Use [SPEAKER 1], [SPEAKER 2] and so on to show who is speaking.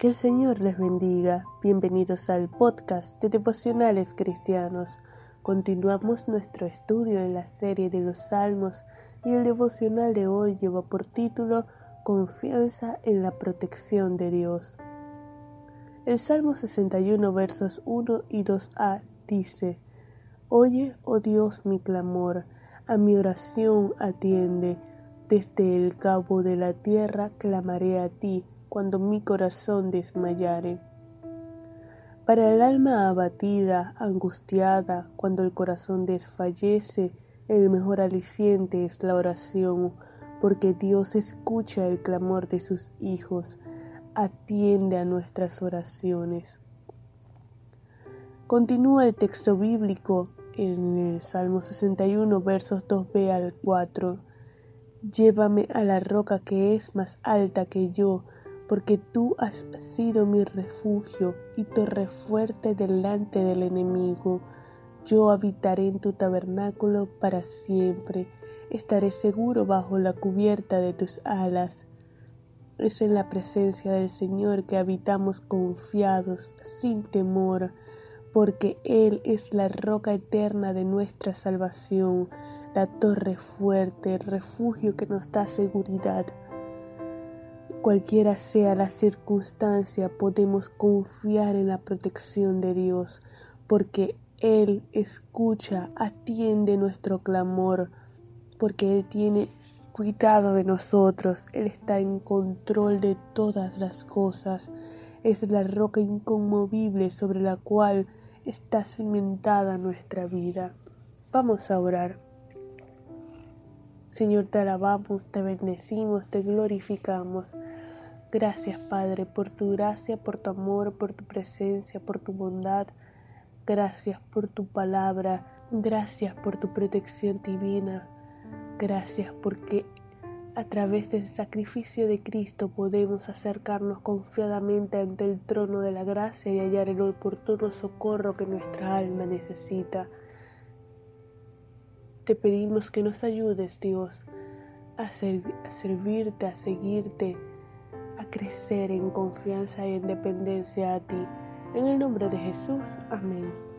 [SPEAKER 1] Que el Señor les bendiga. Bienvenidos al podcast de Devocionales Cristianos. Continuamos nuestro estudio en la serie de los Salmos y el devocional de hoy lleva por título Confianza en la protección de Dios. El Salmo 61 versos 1 y 2a dice, Oye, oh Dios, mi clamor, a mi oración atiende, desde el cabo de la tierra clamaré a ti cuando mi corazón desmayare. Para el alma abatida, angustiada, cuando el corazón desfallece, el mejor aliciente es la oración, porque Dios escucha el clamor de sus hijos, atiende a nuestras oraciones. Continúa el texto bíblico en el Salmo 61, versos 2b al 4. Llévame a la roca que es más alta que yo, porque tú has sido mi refugio y torre fuerte delante del enemigo. Yo habitaré en tu tabernáculo para siempre, estaré seguro bajo la cubierta de tus alas. Es en la presencia del Señor que habitamos confiados, sin temor, porque Él es la roca eterna de nuestra salvación, la torre fuerte, el refugio que nos da seguridad. Cualquiera sea la circunstancia, podemos confiar en la protección de Dios, porque Él escucha, atiende nuestro clamor, porque Él tiene cuidado de nosotros, Él está en control de todas las cosas, es la roca inconmovible sobre la cual está cimentada nuestra vida. Vamos a orar. Señor, te alabamos, te bendecimos, te glorificamos. Gracias, Padre, por tu gracia, por tu amor, por tu presencia, por tu bondad. Gracias por tu palabra. Gracias por tu protección divina. Gracias porque a través del sacrificio de Cristo podemos acercarnos confiadamente ante el trono de la gracia y hallar el oportuno socorro que nuestra alma necesita. Te pedimos que nos ayudes, Dios, a, a servirte, a seguirte crecer en confianza y en dependencia a ti. En el nombre de Jesús, amén.